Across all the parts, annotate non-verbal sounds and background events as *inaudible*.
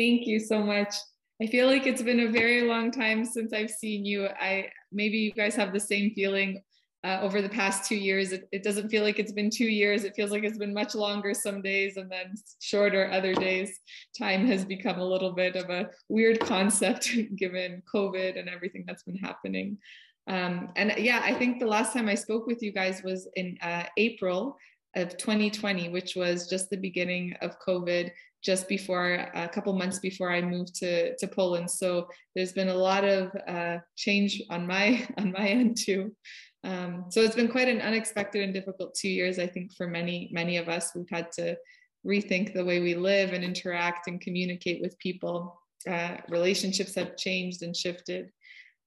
Thank you so much. I feel like it's been a very long time since I've seen you. I maybe you guys have the same feeling uh, over the past two years. It, it, doesn't feel like it's been two years. It feels like it's been much longer some days and then shorter other days. Time has become a little bit of a weird concept *laughs* given COVID and everything that's been happening. Um, and yeah, I think the last time I spoke with you guys was in uh, April of 2020, which was just the beginning of COVID, just before a couple months before I moved to, to Poland. So there's been a lot of uh, change on my *laughs* on my end too. Um, so it's been quite an unexpected and difficult two years, I think, for many, many of us. We've had to rethink the way we live and interact and communicate with people. Uh, relationships have changed and shifted.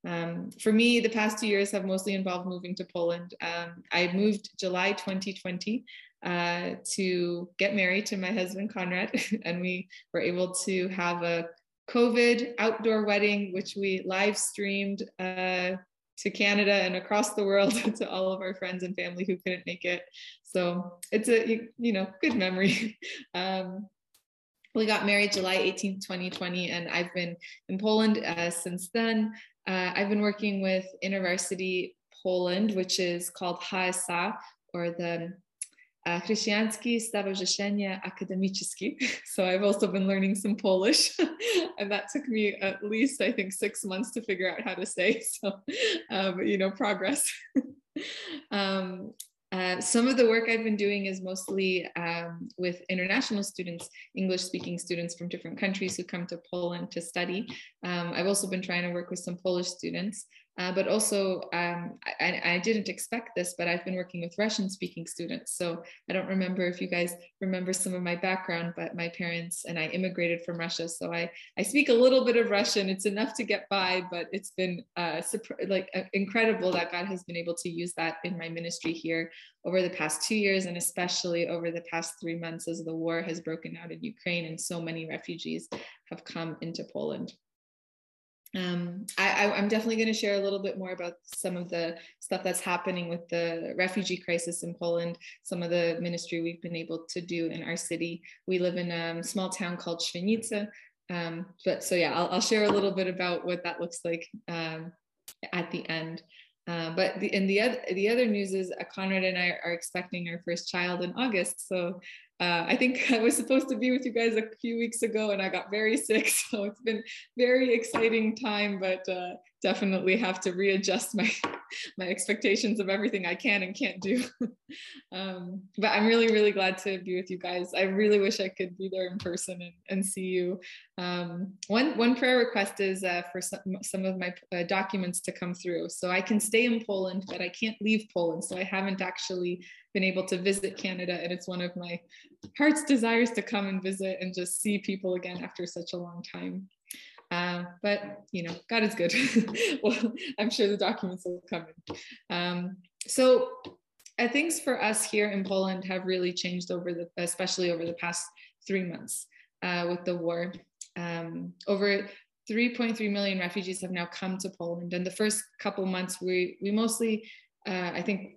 Um, for me, the past two years have mostly involved moving to Poland. Um, I moved July 2020 uh, to get married to my husband, Conrad, *laughs* and we were able to have a COVID outdoor wedding, which we live streamed uh, to Canada and across the world *laughs* to all of our friends and family who couldn't make it. So it's a you know good memory. *laughs* Um, we got married July 18, 2020, and I've been in Poland uh, since then. Uh, I've been working with InterVarsity Poland, which is called HSA or the Chrześcijańskie Stowarzyszenie Akademickie. *laughs* So I've also been learning some Polish, *laughs* and that took me at least, I think, six months to figure out how to say. *laughs* So, um, you know, progress. um, uh, some of the work I've been doing is mostly um, with international students, English speaking students from different countries who come to Poland to study. Um, I've also been trying to work with some Polish students. Uh, but also, um, I, I, didn't expect this, but I've been working with Russian speaking students. So I don't remember if you guys remember some of my background, but my parents and I immigrated from Russia. So I, I speak a little bit of Russian. It's enough to get by, but it's been uh, like uh, incredible that God has been able to use that in my ministry here over the past two years, and especially over the past three months as the war has broken out in Ukraine and so many refugees have come into Poland um, I, am definitely going to share a little bit more about some of the stuff that's happening with the refugee crisis in Poland, some of the ministry we've been able to do in our city. We live in a small town called Świnica. Um, but so, yeah, I'll, I'll, share a little bit about what that looks like um, at the end. Uh, but the, and the other the other news is uh, Conrad and I are expecting our first child in August. So uh, I think *laughs* I was supposed to be with you guys a few weeks ago and I got very *laughs* sick. So it's been very exciting time, but uh, definitely have to readjust my, *laughs* my expectations of everything I can and can't do. um, but I'm really, really glad to be with you guys. I really wish I could be there in person and, and see you. Um, one, one prayer request is uh, for some, some of my uh, documents to come through. So I can stay in Poland, but I can't leave Poland. So I haven't actually been able to visit Canada. And it's one of my heart's desires to come and visit and just see people again after such a long time. Uh, but you know, God is good. *laughs* well, I'm sure the documents will come in. Um, so uh, things for us here in Poland have really changed over the, especially over the past three months uh, with the war. Um, over 3.3 million refugees have now come to Poland, and the first couple months we we mostly, uh, I think,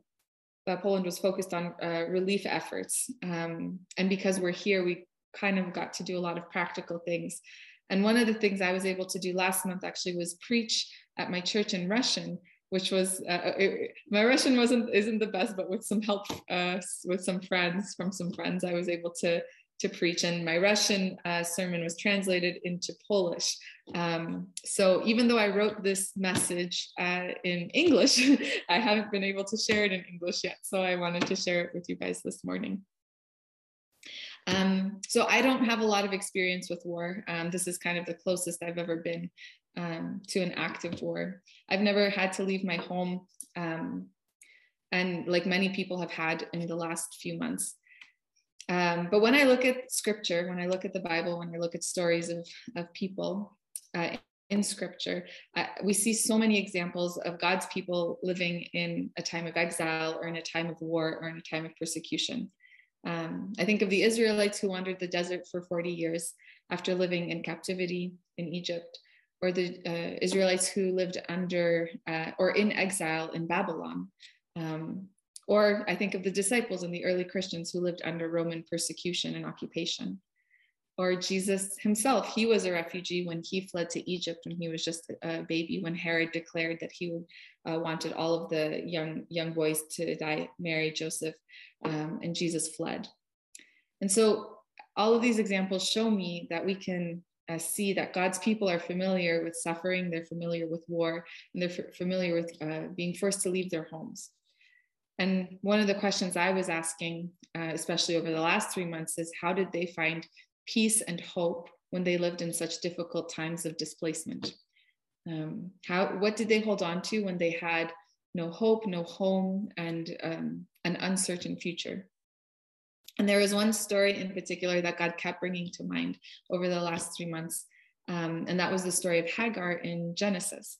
uh, Poland was focused on uh, relief efforts. Um, and because we're here, we kind of got to do a lot of practical things. And one of the things I was able to do last month actually was preach at my church in Russian, which was uh, it, my Russian wasn't isn't the best, but with some help uh, with some friends from some friends, I was able to to preach. And my Russian uh, sermon was translated into Polish. Um, so even though I wrote this message uh, in English, *laughs* I haven't been able to share it in English yet. So I wanted to share it with you guys this morning. Um, so I don't have a lot of experience with war. Um, this is kind of the closest I've ever been um, to an active war. I've never had to leave my home. Um, and like many people have had in the last few months. Um, but when I look at scripture, when I look at the Bible, when I look at stories of, of people uh, in scripture, uh, we see so many examples of God's people living in a time of exile or in a time of war or in a time of persecution. Um, I think of the Israelites who wandered the desert for 40 years after living in captivity in Egypt, or the uh, Israelites who lived under uh, or in exile in Babylon. Um, or I think of the disciples and the early Christians who lived under Roman persecution and occupation. or Jesus himself, he was a refugee when he fled to Egypt when he was just a baby, when Herod declared that he uh, wanted all of the young, young boys to die, Mary, Joseph, um, and Jesus fled. And so all of these examples show me that we can uh, see that God's people are familiar with suffering, they're familiar with war, and they're f- familiar with uh, being forced to leave their homes. And one of the questions I was asking, uh, especially over the last three months, is how did they find peace and hope when they lived in such difficult times of displacement? Um, how, what did they hold on to when they had no hope, no home, and um, an uncertain future? And there was one story in particular that God kept bringing to mind over the last three months, um, and that was the story of Hagar in Genesis.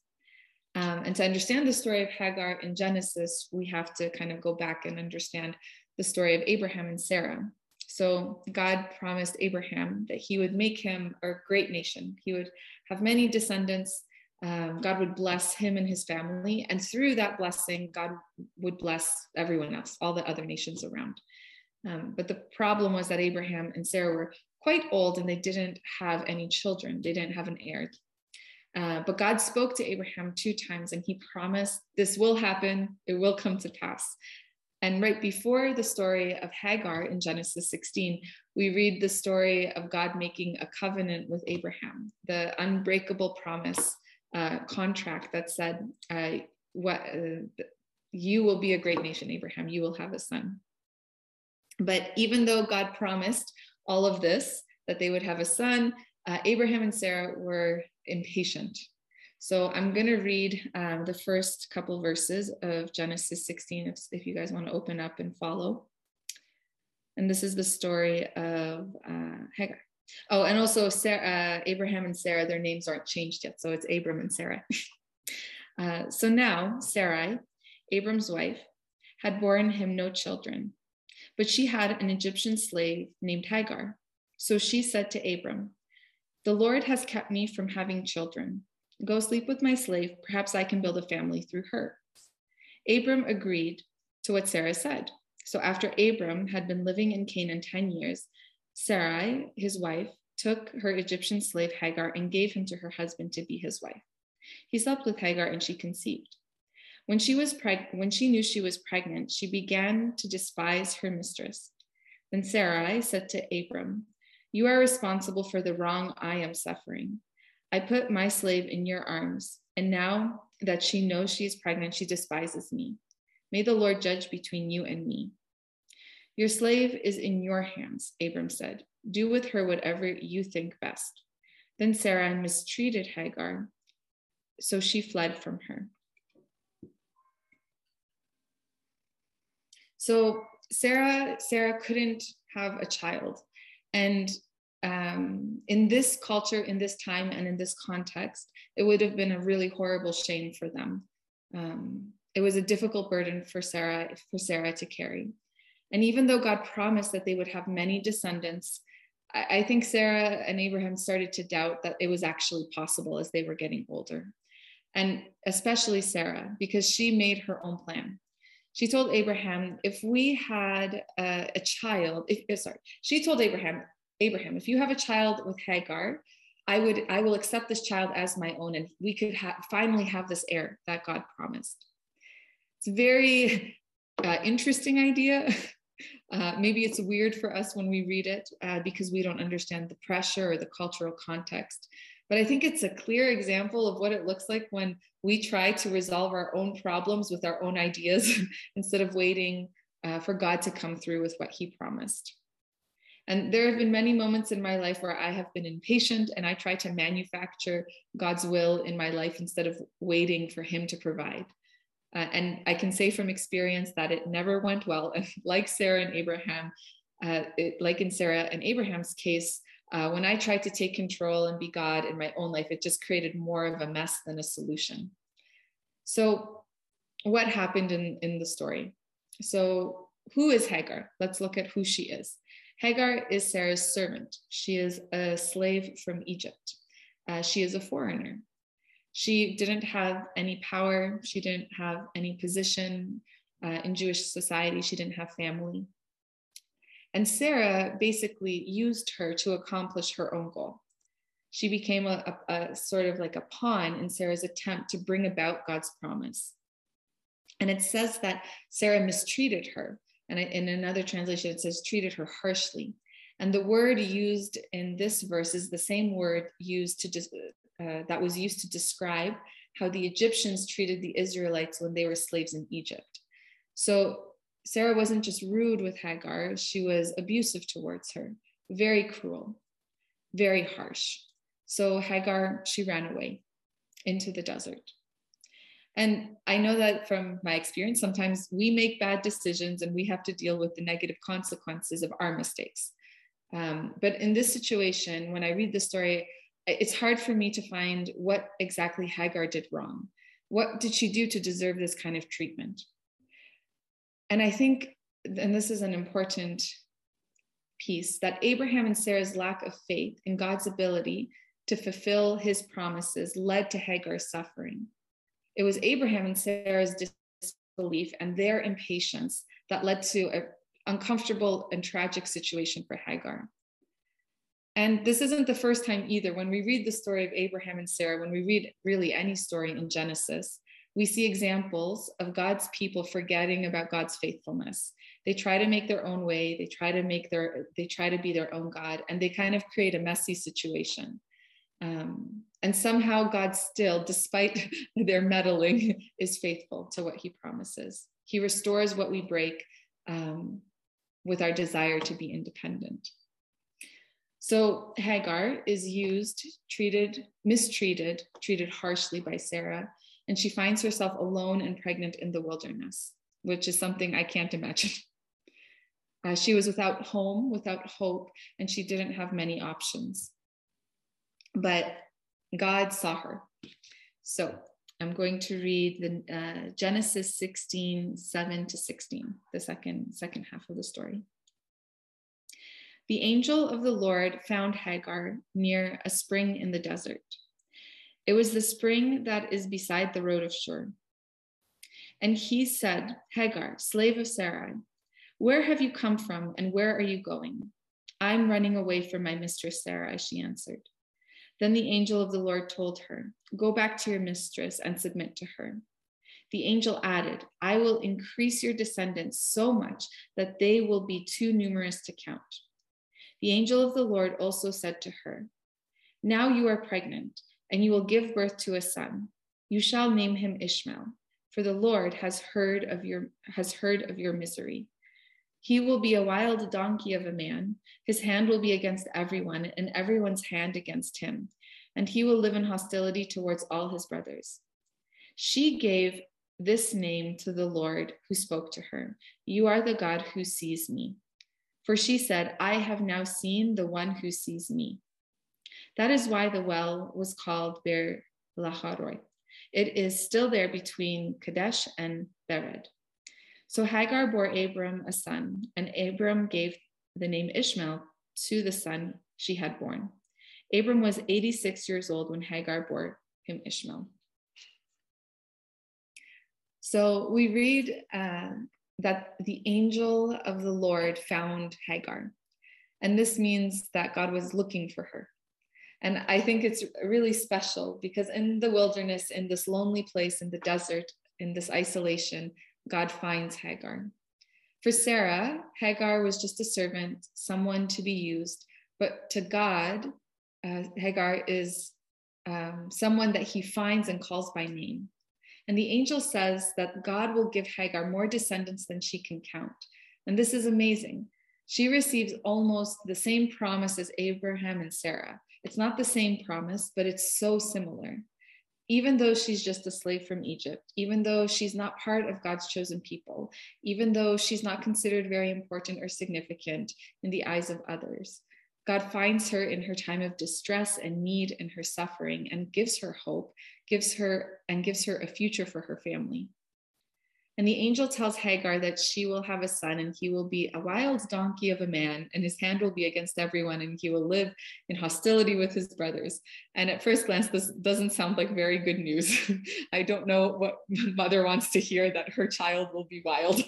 Um, and to understand the story of Hagar in Genesis, we have to kind of go back and understand the story of Abraham and Sarah. So God promised Abraham that he would make him a great nation. He would have many descendants. Um, God would bless him and his family. And through that blessing, God would bless everyone else, all the other nations around. Um, but the problem was that Abraham and Sarah were quite old and they didn't have any children. They didn't have an heir. Uh, but God spoke to Abraham two times and he promised this will happen, it will come to pass. And right before the story of Hagar in Genesis 16, we read the story of God making a covenant with Abraham, the unbreakable promise uh, contract that said, uh, what, You will be a great nation, Abraham, you will have a son. But even though God promised all of this, that they would have a son, uh, Abraham and Sarah were impatient. So I'm going to read um, the first couple verses of Genesis 16, if, if, you guys want to open up and follow. And this is the story of uh, Hagar. Oh, and also Sarah, uh, Abraham and Sarah, their names aren't changed yet. So it's Abram and Sarah. *laughs* uh, so now Sarai, Abram's wife, had borne him no children, but she had an Egyptian slave named Hagar. So she said to Abram, the Lord has kept me from having children. Go sleep with my slave. Perhaps I can build a family through her. Abram agreed to what Sarah said. So after Abram had been living in Canaan 10 years, Sarai, his wife, took her Egyptian slave Hagar and gave him to her husband to be his wife. He slept with Hagar and she conceived. When she was preg- when she knew she was pregnant, she began to despise her mistress. Then Sarai said to Abram, you are responsible for the wrong I am suffering. I put my slave in your arms, and now that she knows she is pregnant, she despises me. May the Lord judge between you and me. Your slave is in your hands, Abram said. Do with her whatever you think best. Then Sarah mistreated Hagar, so she fled from her. So Sarah, Sarah couldn't have a child. And um, in this culture, in this time, and in this context, it would have been a really horrible shame for them. Um, it was a difficult burden for Sarah for Sarah to carry. And even though God promised that they would have many descendants, I, I think Sarah and Abraham started to doubt that it was actually possible as they were getting older. And especially Sarah, because she made her own plan she told Abraham, if we had a, a child, if, eh, sorry, she told Abraham, Abraham, if you have a child with Hagar, I would, I will accept this child as my own, and we could ha- finally have this heir that God promised. It's a very uh, interesting idea. *laughs* Uh, maybe it's weird for us when we read it uh, because we don't understand the pressure or the cultural context. But I think it's a clear example of what it looks like when we try to resolve our own problems with our own ideas *laughs* instead of waiting uh, for God to come through with what He promised. And there have been many moments in my life where I have been impatient and I try to manufacture God's will in my life instead of waiting for Him to provide. Uh, and I can say from experience that it never went well. *laughs* Like Sarah and Abraham, uh, it, like in Sarah and Abraham's case, uh, when I tried to take control and be God in my own life, it just created more of a mess than a solution. So, what happened in, in the story? So, who is Hagar? Let's look at who she is. Hagar is Sarah's servant. She is a slave from Egypt. Uh, she is a foreigner. She didn't have any power. She didn't have any position uh, in Jewish society. She didn't have family. And Sarah basically used her to accomplish her own goal. She became a, a, a sort of like a pawn in Sarah's attempt to bring about God's promise. And it says that Sarah mistreated her. And in another translation, it says treated her harshly. And the word used in this verse is the same word used to just uh, that was used to describe how the Egyptians treated the Israelites when they were slaves in Egypt. So Sarah wasn't just rude with Hagar, she was abusive towards her, very cruel, very harsh. So Hagar, she ran away into the desert. And I know that from my experience, sometimes we make bad decisions and we have to deal with the negative consequences of our mistakes. Um, but in this situation, when I read the story, it's hard for me to find what exactly Hagar did wrong. What did she do to deserve this kind of treatment? And I think, and this is an important piece, that Abraham and Sarah's lack of faith in God's ability to fulfill his promises led to Hagar's suffering. It was Abraham and Sarah's disbelief and their impatience that led to an uncomfortable and tragic situation for Hagar. And this isn't the first time either. When we read the story of Abraham and Sarah, when we read really any story in Genesis, we see examples of God's people forgetting about God's faithfulness. They try to make their own way, they try to make their, they try to be their own God, and they kind of create a messy situation. Um, and somehow God still, despite *laughs* their meddling, is faithful to what he promises. He restores what we break um, with our desire to be independent. So Hagar is used, treated, mistreated, treated harshly by Sarah, and she finds herself alone and pregnant in the wilderness, which is something I can't imagine. Uh, she was without home, without hope, and she didn't have many options. But God saw her. So I'm going to read the uh, Genesis 16, 7 to 16, the second, second half of the story. The angel of the Lord found Hagar near a spring in the desert. It was the spring that is beside the road of Shur. And he said, Hagar, slave of Sarai, where have you come from and where are you going? I'm running away from my mistress Sarah, she answered. Then the angel of the Lord told her, Go back to your mistress and submit to her. The angel added, I will increase your descendants so much that they will be too numerous to count. The angel of the Lord also said to her, Now you are pregnant, and you will give birth to a son. You shall name him Ishmael, for the Lord has heard of your has heard of your misery. He will be a wild donkey of a man. His hand will be against everyone, and everyone's hand against him. And he will live in hostility towards all his brothers. She gave this name to the Lord who spoke to her You are the God who sees me. For she said, I have now seen the one who sees me. That is why the well was called Beer Lahai Roi. It is still there between Kadesh and Bered. So Hagar bore Abram a son, and Abram gave the name Ishmael to the son she had born. Abram was 86 years old when Hagar bore him Ishmael. So we read uh, that the angel of the Lord found Hagar. And this means that God was looking for her. And I think it's really special because in the wilderness, in this lonely place, in the desert, in this isolation, God finds Hagar. For Sarah, Hagar was just a servant, someone to be used. But to God, uh, Hagar is um, someone that he finds and calls by name. And the angel says that God will give Hagar more descendants than she can count. And this is amazing. She receives almost the same promise as Abraham and Sarah. It's not the same promise, but it's so similar. Even though she's just a slave from Egypt, even though she's not part of God's chosen people, even though she's not considered very important or significant in the eyes of others, God finds her in her time of distress and need and her suffering and gives her hope, gives her and gives her a future for her family. And the angel tells Hagar that she will have a son and he will be a wild donkey of a man, and his hand will be against everyone, and he will live in hostility with his brothers. And at first glance, this doesn't sound like very good news. *laughs* I don't know what *laughs* mother wants to hear that her child will be wild.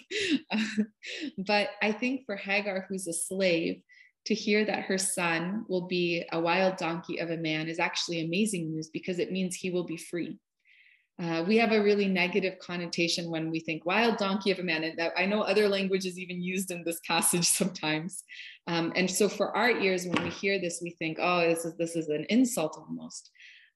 *laughs* but I think for Hagar, who's a slave, to hear that her son will be a wild donkey of a man is actually amazing news because it means he will be free. Uh, we have a really negative connotation when we think wild donkey of a man. And I know other languages even used in this *laughs* passage sometimes. Um, and so for our ears, when we hear this, we think, oh, this is, this is an insult almost.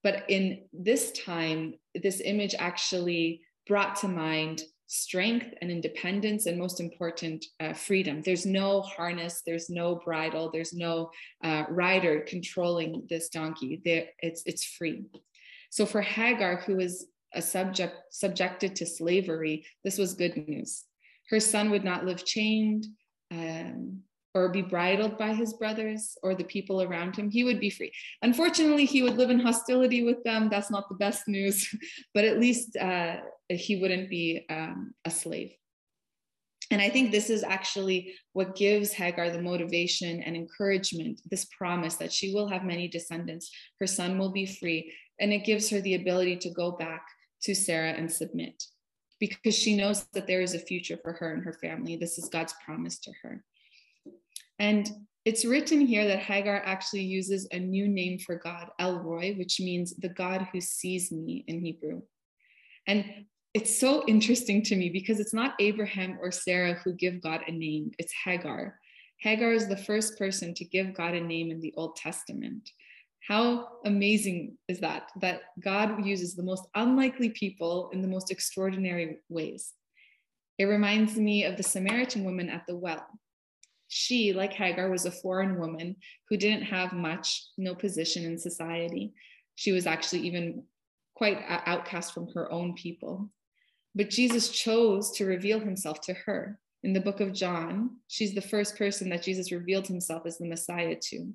But in this time, this image actually brought to mind strength and independence, and most important, uh, freedom. There's no harness, there's no bridle, there's no uh, rider controlling this donkey. There, it's, it's free. So for Hagar, who is a subject subjected to slavery, this was good news. Her son would not live chained um, or be bridled by his brothers or the people around him. He would be free. Unfortunately, he would live in hostility with them. That's not the best news, *laughs* but at least uh, he wouldn't be um, a slave. And I think this is actually what gives Hagar the motivation and encouragement, this promise that she will have many descendants, her son will be free. And it gives her the ability to go back to Sarah and submit because she knows that there is a future for her and her family. This is God's promise to her. And it's written here that Hagar actually uses a new name for God, El Roi, which means the God who sees me in Hebrew. And it's so interesting to me because it's not Abraham or Sarah who give God a name, it's Hagar. Hagar is the first person to give God a name in the Old Testament. How amazing is that? That God uses the most unlikely people in the most extraordinary ways. It reminds me of the Samaritan woman at the well. She, like Hagar, was a foreign woman who didn't have much, no position in society. She was actually even quite outcast from her own people. But Jesus chose to reveal himself to her. In the book of John, she's the first person that Jesus revealed himself as the Messiah to.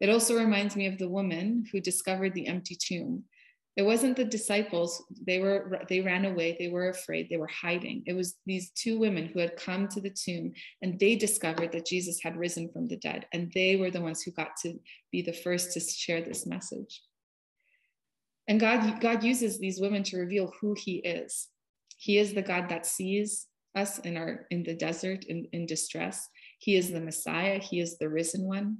It also reminds me of the woman who discovered the empty tomb. It wasn't the disciples, they were they ran away, they were afraid, they were hiding. It was these two women who had come to the tomb and they discovered that Jesus had risen from the dead and they were the ones who got to be the first to share this message. And God God uses these women to reveal who he is. He is the God that sees us in our in the desert in, in distress. He is the Messiah, he is the risen one.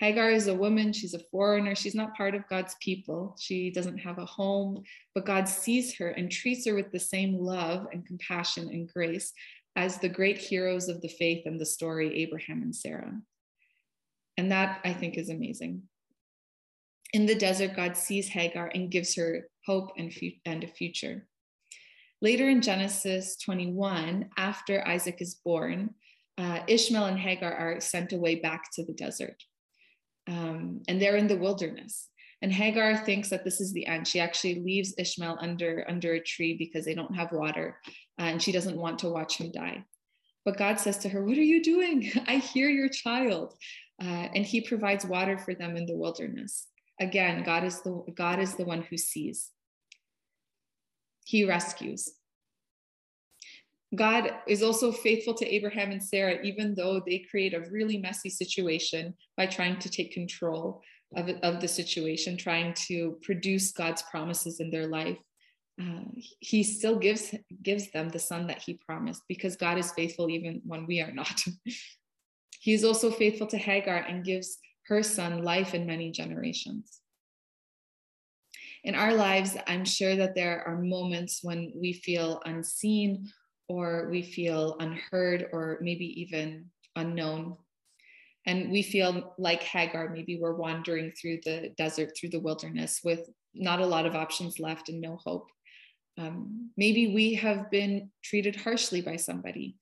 Hagar is a woman, she's a foreigner, she's not part of God's people. She doesn't have a home, but God sees her and treats her with the same love and compassion and grace as the great heroes of the faith and the story, Abraham and Sarah. And that I think is amazing. In the desert, God sees Hagar and gives her hope and, and a future. Later in Genesis 21, after Isaac is born, uh, Ishmael and Hagar are sent away back to the desert um, and they're in the wilderness. And Hagar thinks that this is the end. She actually leaves Ishmael under under a tree because they don't have water, and she doesn't want to watch him die. But God says to her, "What are you doing? *laughs* I hear your child," uh, and He provides water for them in the wilderness. Again, God is the God is the one who sees. He rescues. God is also faithful to Abraham and Sarah, even though they create a really messy situation by trying to take control of, of the situation, trying to produce God's promises in their life. Uh, he still gives gives them the son that he promised because God is faithful even when we are not. *laughs* he is also faithful to Hagar and gives her son life in many generations. In our lives, I'm sure that there are moments when we feel unseen or we feel unheard or maybe even unknown. And we feel like Hagar, maybe we're wandering through the desert, through the wilderness with not a lot of options left and no hope. Um, maybe we have been treated harshly by somebody,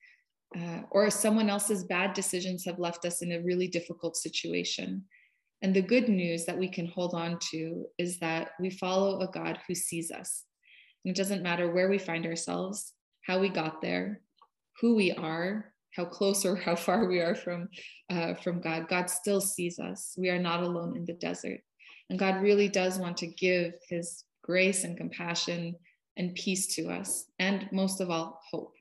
uh, or someone else's bad decisions have left us in a really difficult situation. And the good news that we can hold on to is that we follow a God who sees us. And it doesn't matter where we find ourselves, how we got there, who we are, how close or how far we are from uh, from God. God still sees us. We are not alone in the desert, and God really does want to give His grace and compassion and peace to us, and most of all, hope.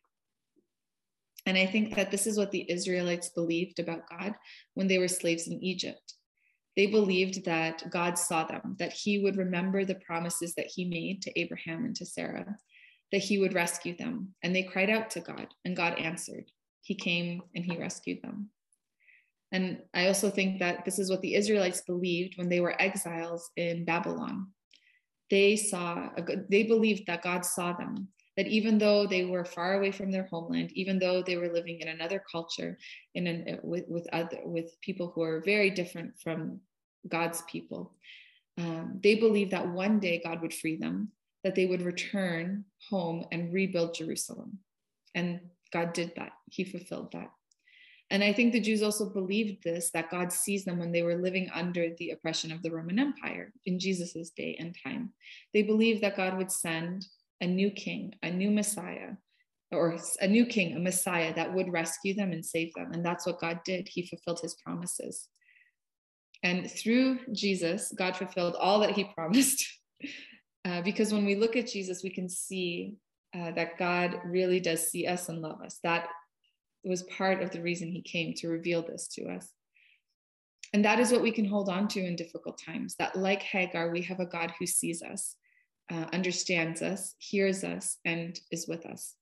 And I think that this is what the Israelites believed about God when they were slaves in Egypt. They believed that God saw them, that he would remember the promises that he made to Abraham and to Sarah, that he would rescue them. And they cried out to God, and God answered. He came and he rescued them. And I also think that this is what the Israelites believed when they were exiles in Babylon. They saw, they believed that God saw them, that even though they were far away from their homeland, even though they were living in another culture, in an, with with other with people who are very different from God's people, um, they believed that one day God would free them, that they would return home and rebuild Jerusalem, and God did that. He fulfilled that. And I think the Jews also believed this that God sees them when they were living under the oppression of the Roman Empire in Jesus's day and time. They believed that God would send a new king, a new Messiah, or a new king, a Messiah that would rescue them and save them. And that's what God did. He fulfilled his promises. And through Jesus, God fulfilled all that he *laughs* promised. Uh, because when we look at Jesus, we can see uh, that God really does see us and love us. That was part of the reason he came to reveal this to us. And that is what we can hold on to in difficult times that, like Hagar, we have a God who sees us, uh, understands us, hears us, and is with us.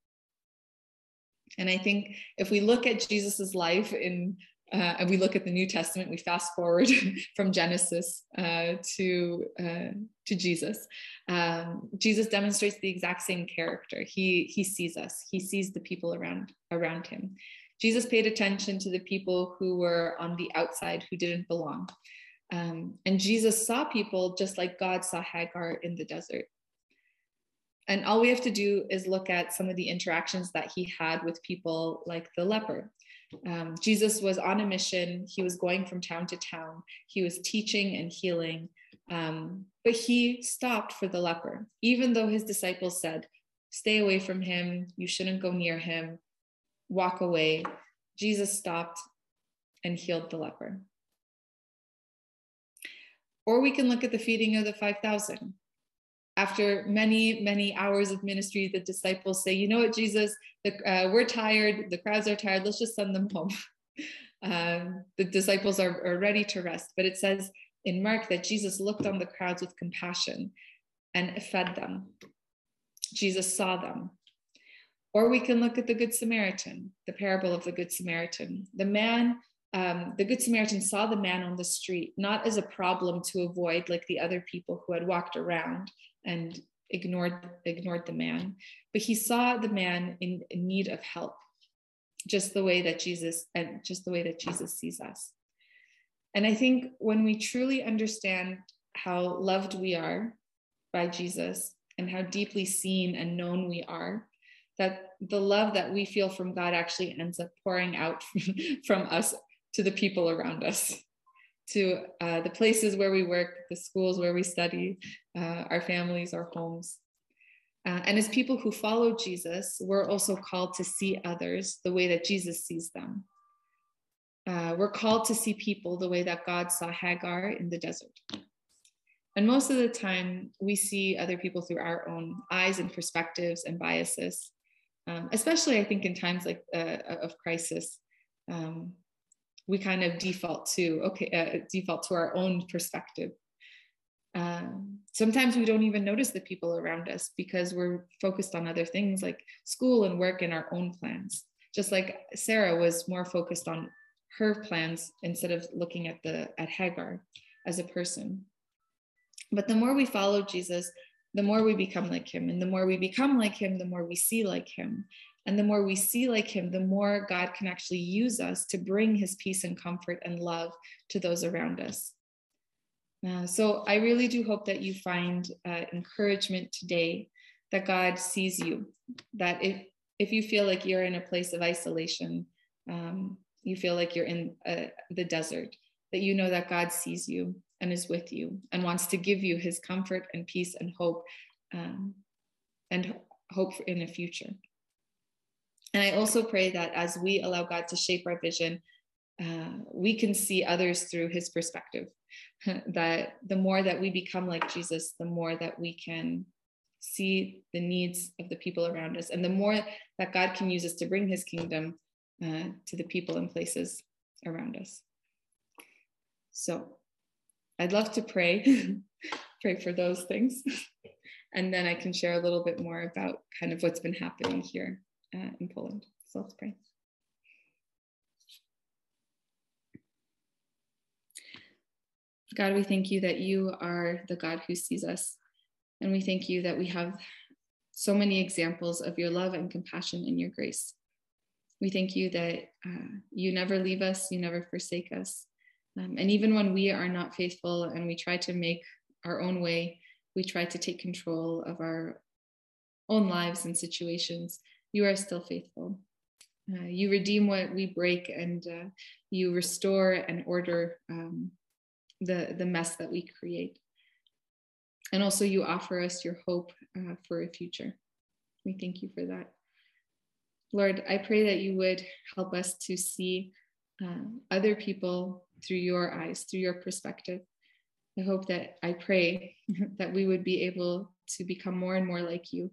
And I think if we look at Jesus's life in uh, and we look at the New Testament, we fast forward *laughs* from Genesis uh, to uh, to Jesus. Um, Jesus demonstrates the exact same character. He he sees us. He sees the people around around him. Jesus paid attention to the people who were on the outside, who didn't belong. Um, and Jesus saw people just like God saw Hagar in the desert. And all we have to do is look at some of the interactions that he had with people like the leper. Um, Jesus was on a mission. He was going from town to town. He was teaching and healing. Um, but he stopped for the leper, even though his disciples said, Stay away from him. You shouldn't go near him. Walk away. Jesus stopped and healed the leper. Or we can look at the feeding of the 5,000 after many, many hours of ministry, the disciples say, You know what, Jesus, the, uh, we're tired, the crowds are tired, let's just send them home. *laughs* um, the disciples are, are ready to rest. But it says in Mark that Jesus looked on the crowds with compassion and fed them. Jesus saw them. Or we can look at the Good Samaritan, the parable of the Good Samaritan. The man um, the Good Samaritan saw the man on the street not as a problem to avoid like the other people who had walked around and ignored ignored the man, but he saw the man in, in need of help, just the way that Jesus and just the way that Jesus sees us. And I think when we truly understand how loved we are by Jesus and how deeply seen and known we are, that the love that we feel from God actually ends up pouring out *laughs* from us to the people around us, to uh, the places where we work, the schools where we study, uh, our families, our homes. Uh, and as people who follow Jesus, we're also called to see others the way that Jesus sees them. Uh, we're called to see people the way that God saw Hagar in the desert. And most of the time, we see other people through our own eyes and perspectives and biases, um, especially I think in times like uh, of crisis. Um, we kind of default to okay uh, default to our own perspective. Um, sometimes we don't even notice the people around us because we're focused on other things like school and work and our own plans. Just like sarah was more focused on her plans instead of looking at the at hagar as a person. But the more we follow jesus the more we become like him. And the more we become like him the more we see like him and the more we see like him, the more God can actually use us to bring his peace and comfort and love to those around us. Uh, so I really do hope that you find uh, encouragement today that God sees you, that if, if you feel like you're in a place of isolation, um, you feel like you're in uh, the desert, that you know that God sees you and is with you and wants to give you his comfort and peace and hope um, and hope in a future. And I also pray that as we allow God to shape our vision, uh, we can see others through his perspective. *laughs* that the more that we become like Jesus, the more that we can see the needs of the people around us. And the more that God can use us to bring his kingdom uh, to the people and places around us. So I'd love to pray, *laughs* pray for those things. *laughs* and then I can share a little bit more about kind of what's been happening here uh, in Poland. So let's pray. God, we thank you that you are the God who sees us. And we thank you that we have so many examples of your love and compassion and your grace. We thank you that uh, you never leave us, you never forsake us. Um, and even when we are not faithful and we try to make our own way, we try to take control of our own lives and situations, you are still faithful. Uh, you redeem what we break and uh, you restore and order um, the, the mess that we create. And also, you offer us your hope uh, for a future. We thank you for that. Lord, I pray that you would help us to see uh, other people through your eyes, through your perspective. I hope that I pray *laughs* that we would be able to become more and more like you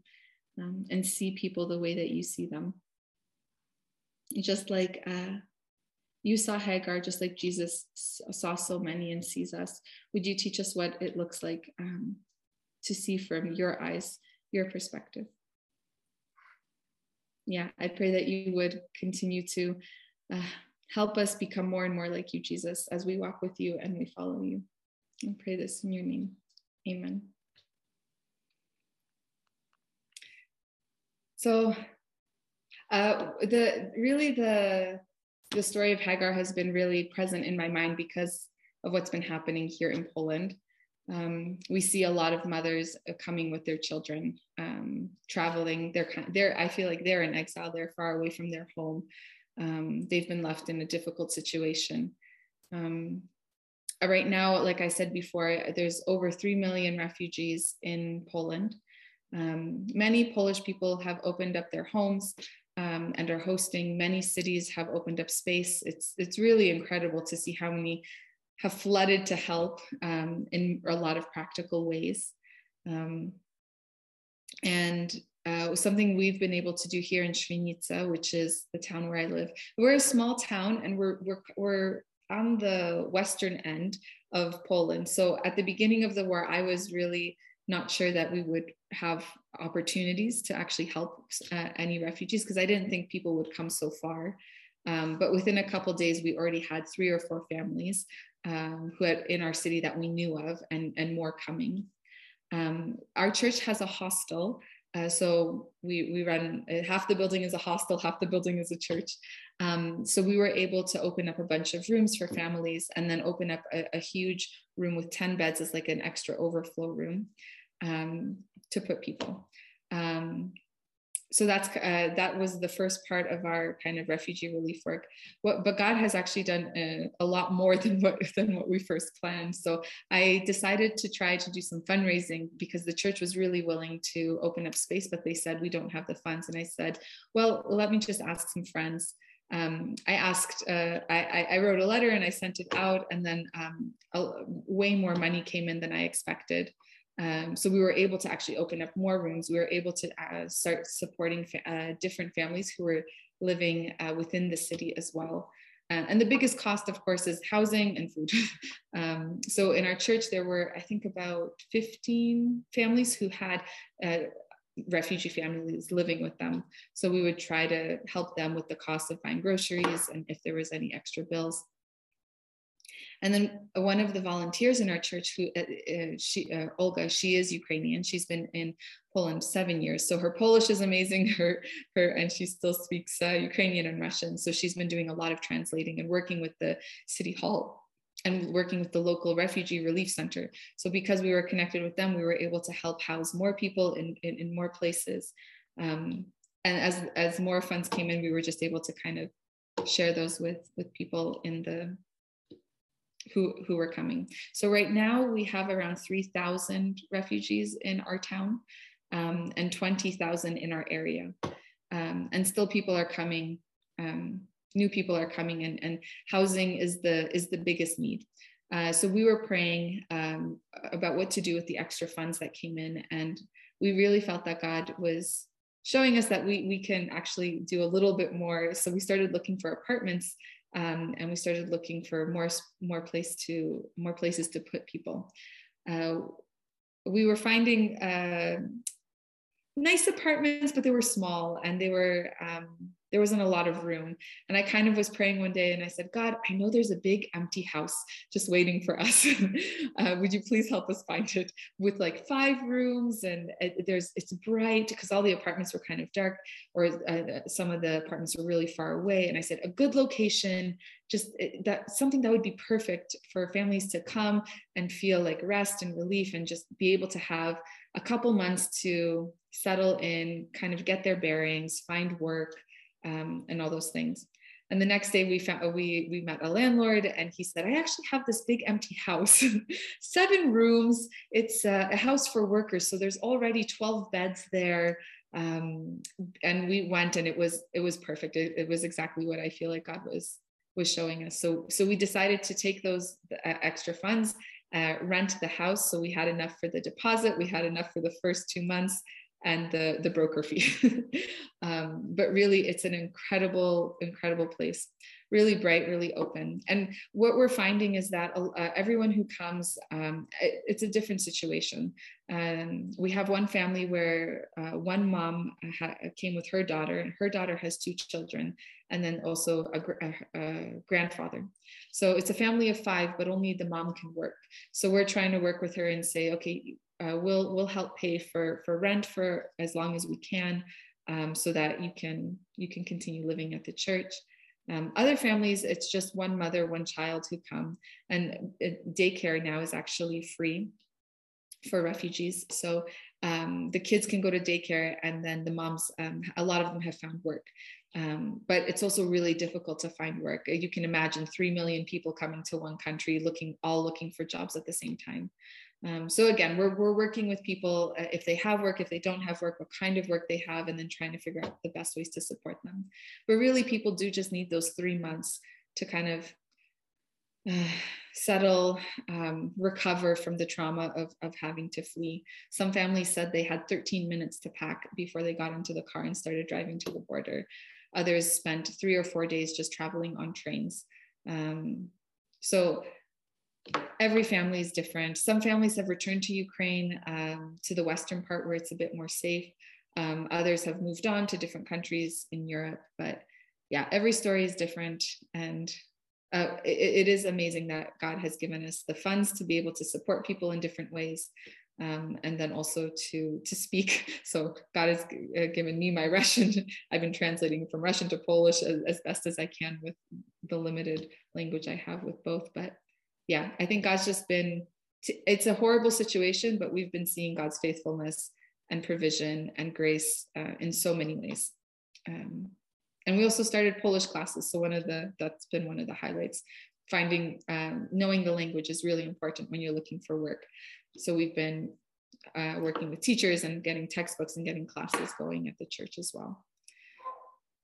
um, and see people the way that you see them. Just like uh, you saw Hagar, just like Jesus saw so many and sees us, would you teach us what it looks like um, to see from your eyes, your perspective? Yeah, I pray that you would continue to uh, help us become more and more like you, Jesus, as we walk with you and we follow you. I pray this in your name. Amen. So, uh, the really the the story of Hagar has been really present in my mind because of what's been happening here in Poland. Um, we see a lot of mothers uh, coming with their children, um, traveling. They're they're I feel like they're in exile. They're far away from their home. Um, they've been left in a difficult situation. Um, uh, right now, like I said before, there's over 3 million refugees in Poland. Um, many Polish people have opened up their homes um, and are hosting. Many cities have opened up space. It's, it's really incredible to see how many have flooded to help um, in a lot of practical ways. Um, and uh, something we've been able to do here in Krynica, which is the town where I live. We're a small town and we're, we're, we're on the western end of Poland. So at the beginning of the war, I was really not sure that we would have opportunities to actually help uh, any refugees because I didn't think people would come so far. Um, but within a couple days, we already had three or four families um, who had in our city that we knew of, and and more coming. Um, our church has a hostel uh, so we we run uh, half the building is a hostel, half the building is a church. Um, so we were able to open up a bunch of rooms for families, and then open up a, a huge room with ten beds as like an extra overflow room um, to put people. Um, so that's uh, that was the first part of our kind of refugee relief work. What, but God has actually done a, uh, a, lot more *laughs* than what than what we first planned. So I decided to try to do some fundraising because the church was really willing to open up space, but they said we don't have the funds. And I said, well, let me just ask some friends. Um, I asked, uh, I, I, wrote a letter and I sent it out, and then um, way more money came in than I expected. Um, so we were able to actually open up more rooms. We were able to uh, start supporting fa- uh, different families who were living uh, within the city as well. Uh, and the biggest cost, of course, is housing and food. *laughs* um, so in our church, there were, I think, about 15 families who had uh, refugee families living with them. So we would try to help them with the cost of buying groceries and if there was any extra bills. And then one of the volunteers in our church, who uh, uh, she uh, Olga, she is Ukrainian. She's been in Poland seven years, so her Polish is amazing. *laughs* Her her and she still speaks uh, Ukrainian and Russian. So she's been doing a lot of translating and working with the city hall and working with the local refugee relief center. So because we were connected with them, we were able to help house more people in in, in more places. Um, and as as more funds came in, we were just able to kind of share those with with people in the who, who were coming. So right now we have around 3,000 refugees in our town um, and 20,000 in our area. Um, and still people are coming, um, new people are coming and, and housing is the, is the biggest need. Uh, so we were praying um, about what to do with the extra funds that came in, and we really felt that God was showing us that we we can actually do a little bit more. So we started looking for apartments, um, and we started looking for more more place to more places to put people. Uh, we were finding uh, nice apartments, but they were small and they were um, there wasn't a lot of room. And I kind of was praying one day and I said, God, I know there's a big empty house just waiting for us. *laughs* uh, would you please help us find it with like five rooms and it, there's it's bright because all the apartments were kind of dark or uh, some of the apartments were really far away. And I said, a good location, just that something that would be perfect for families to come and feel like rest and relief and just be able to have a couple months to settle in, kind of get their bearings, find work, um, and all those things. And the next day we found we we met a landlord and he said, I actually have this big empty house, *laughs* seven rooms. It's a, a, house for workers. So there's already 12 beds there. Um, and we went and it was it was perfect. It, it, was exactly what I feel like God was was showing us. So so we decided to take those uh, extra funds, uh, rent the house. So we had enough for the deposit, we had enough for the first two months, and the the broker fee. *laughs* Um, but really it's an incredible incredible place really bright really open. And what we're finding is that uh, everyone who comes um, it, it's a different situation. Um, we have one family where uh, one mom ha- came with her daughter and her daughter has two children and then also a, a, a grandfather. So it's a family of five but only the mom can work. So we're trying to work with her and say okay uh, we'll we'll help pay for for rent for as long as we can, um, so that you can you can continue living at the church. Um, other families, it's just one mother, one child who come, and daycare now is actually free for refugees. So um, the kids can go to daycare, and then the moms, um, a lot of them have found work. Um, but it's also really difficult to find work. You can imagine three million people coming to one country, looking all looking for jobs at the same time. Um, so again, we're, we're working with people uh, if they have work, if they don't have work, what kind of work they have, and then trying to figure out the best ways to support them. But really, people do just need those three months to kind of uh, settle, um, recover from the trauma of, of having to flee. Some families said they had 13 minutes to pack before they got into the car and started driving to the border. Others spent three or four days just traveling on trains. Um, so every family is different. Some families have returned to Ukraine, um, to the western part where it's a bit more safe. Um, others have moved on to different countries in Europe. But yeah, every story is different. And uh, it, it is amazing that God has given us the funds to be able to support people in different ways. Um, and then also to to speak. *laughs* So God has uh, given me my *laughs* Russian. I've been translating from Russian to Polish as, as best as I can with the limited language I have with both. But yeah, I think God's just been, it's a horrible situation, but we've been seeing God's faithfulness and provision and grace uh, in so many ways. Um, and we also started Polish classes. So one of the, that's been one of the highlights. Finding, um, knowing the language is really important when you're looking for work. So we've been uh, working with teachers and getting textbooks and getting classes going at the church as well.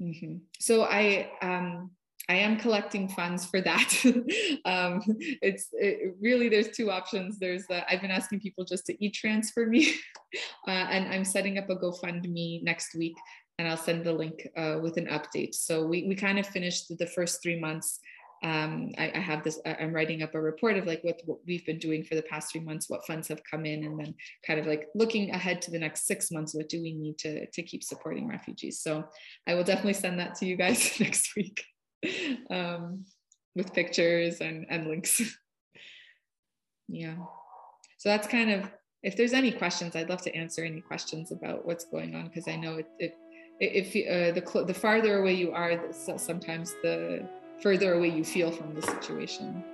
Mm-hmm. So I, um, I am collecting funds for that. *laughs* um, it's it, really there's two options. There's the, I've been asking people just to e-transfer me, *laughs* uh, and I'm setting up a GoFundMe next week, and I'll send the link uh, with an update. So we we kind of finished the first three months. Um, I, I, have this. I'm writing up a report of like what, what we've been doing for the past three months, what funds have come in, and then kind of like looking ahead to the next six months. What do we need to to keep supporting refugees? So I will definitely send that to you guys *laughs* next week. *laughs* um, with pictures and, and links. *laughs* yeah. So that's kind of, if there's any questions, I'd love to answer any questions about what's going on because I know it, it if uh, the the farther away you are, sometimes the further away you feel from the situation.